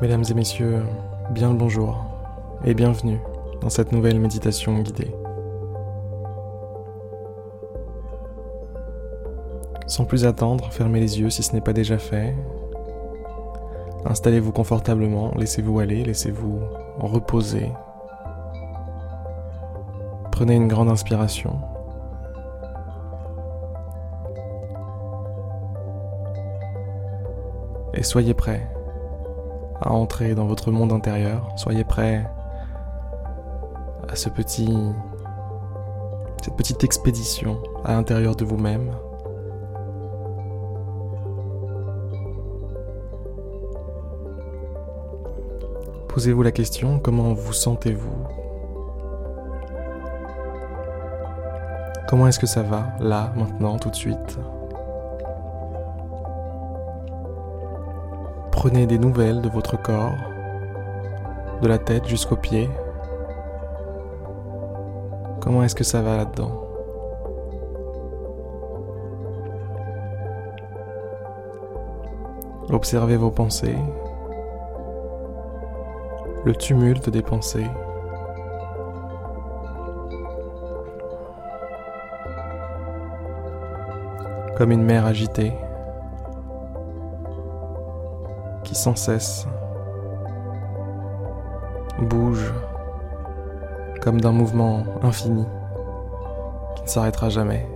Mesdames et messieurs, bien le bonjour et bienvenue dans cette nouvelle méditation guidée. Sans plus attendre, fermez les yeux si ce n'est pas déjà fait. Installez-vous confortablement, laissez-vous aller, laissez-vous reposer. Prenez une grande inspiration. Et soyez prêts à entrer dans votre monde intérieur. Soyez prêts à ce petit, cette petite expédition à l'intérieur de vous-même. Posez-vous la question, comment vous sentez-vous? Comment est-ce que ça va, là, maintenant, tout de suite? Prenez des nouvelles de votre corps, de la tête jusqu'aux pieds. Comment est-ce que ça va là-dedans? Observez vos pensées, le tumulte des pensées. Comme une mer agitée sans cesse bouge comme d'un mouvement infini qui ne s'arrêtera jamais.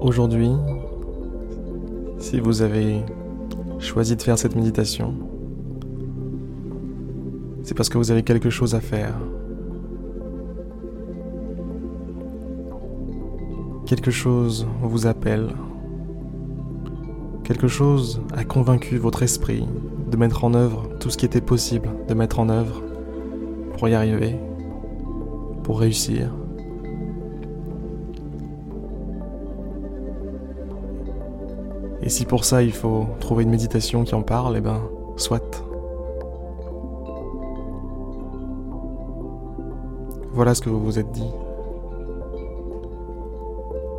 Aujourd'hui, si vous avez choisi de faire cette méditation, c'est parce que vous avez quelque chose à faire. Quelque chose vous appelle. Quelque chose a convaincu votre esprit de mettre en œuvre tout ce qui était possible de mettre en œuvre pour y arriver, pour réussir. Et si pour ça il faut trouver une méditation qui en parle, eh ben, soit. Voilà ce que vous vous êtes dit.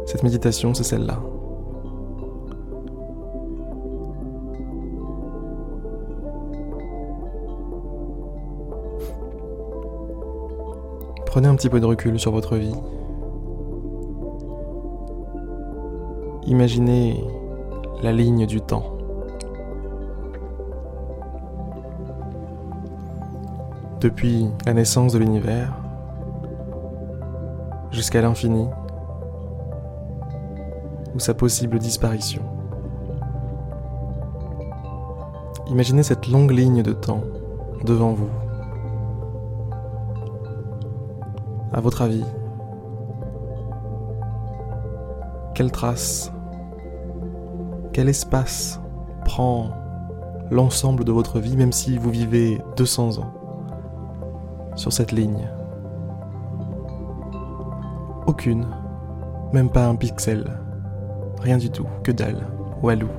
Cette méditation, c'est celle-là. Prenez un petit peu de recul sur votre vie. Imaginez la ligne du temps. Depuis la naissance de l'univers jusqu'à l'infini ou sa possible disparition. Imaginez cette longue ligne de temps devant vous. À votre avis, quelle trace quel espace prend l'ensemble de votre vie, même si vous vivez 200 ans sur cette ligne? Aucune, même pas un pixel, rien du tout, que dalle, walou.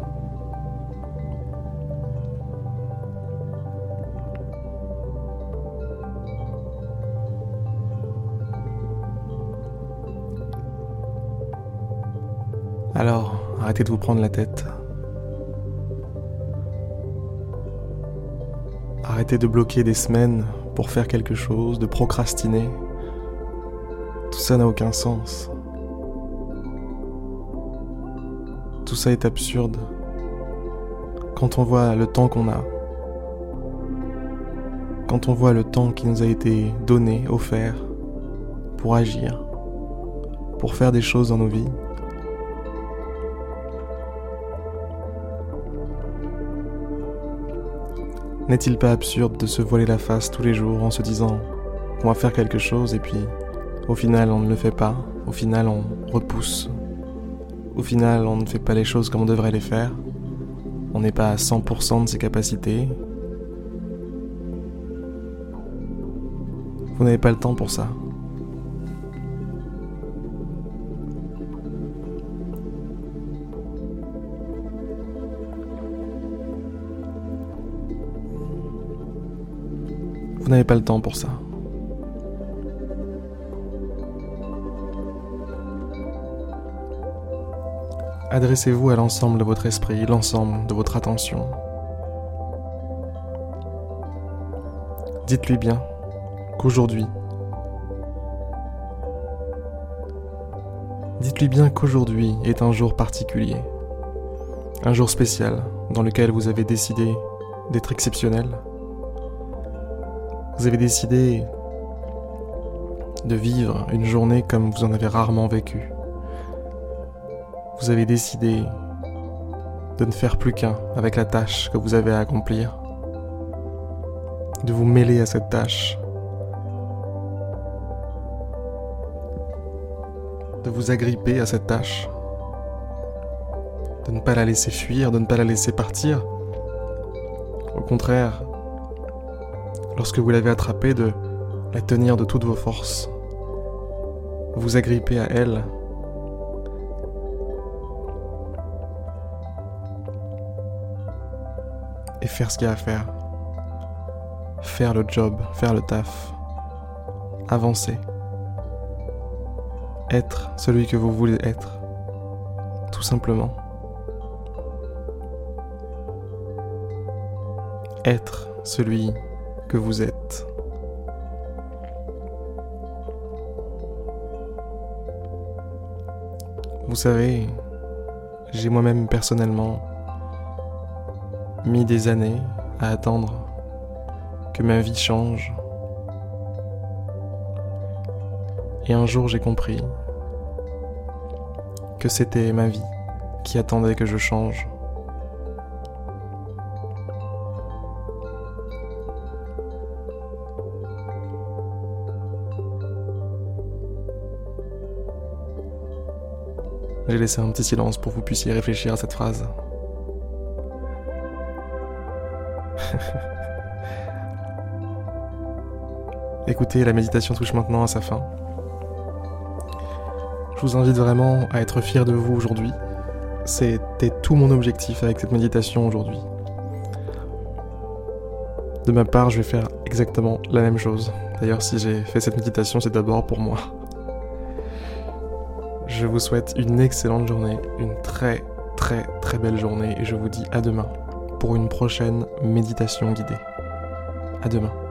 Alors, Arrêtez de vous prendre la tête. Arrêtez de bloquer des semaines pour faire quelque chose, de procrastiner. Tout ça n'a aucun sens. Tout ça est absurde. Quand on voit le temps qu'on a, quand on voit le temps qui nous a été donné, offert, pour agir, pour faire des choses dans nos vies, N'est-il pas absurde de se voiler la face tous les jours en se disant qu'on va faire quelque chose et puis au final on ne le fait pas, au final on repousse, au final on ne fait pas les choses comme on devrait les faire, on n'est pas à 100% de ses capacités. Vous n'avez pas le temps pour ça. Vous n'avez pas le temps pour ça. Adressez-vous à l'ensemble de votre esprit, l'ensemble de votre attention. Dites-lui bien qu'aujourd'hui, dites-lui bien qu'aujourd'hui est un jour particulier, un jour spécial dans lequel vous avez décidé d'être exceptionnel. Vous avez décidé de vivre une journée comme vous en avez rarement vécu vous avez décidé de ne faire plus qu'un avec la tâche que vous avez à accomplir, de vous mêler à cette tâche, de vous agripper à cette tâche, de ne pas la laisser fuir, de ne pas la laisser partir. Au contraire, lorsque vous l'avez attrapée, de la tenir de toutes vos forces, vous agripper à elle et faire ce qu'il y a à faire. Faire le job, faire le taf. Avancer. Être celui que vous voulez être. Tout simplement. Être celui que vous êtes. Vous savez, j'ai moi-même personnellement mis des années à attendre que ma vie change. Et un jour j'ai compris que c'était ma vie qui attendait que je change. J'ai laissé un petit silence pour que vous puissiez réfléchir à cette phrase. Écoutez, la méditation touche maintenant à sa fin. Je vous invite vraiment à être fier de vous aujourd'hui. C'était tout mon objectif avec cette méditation aujourd'hui. De ma part, je vais faire exactement la même chose. D'ailleurs, si j'ai fait cette méditation, c'est d'abord pour moi. Je vous souhaite une excellente journée, une très très très belle journée et je vous dis à demain pour une prochaine méditation guidée. À demain.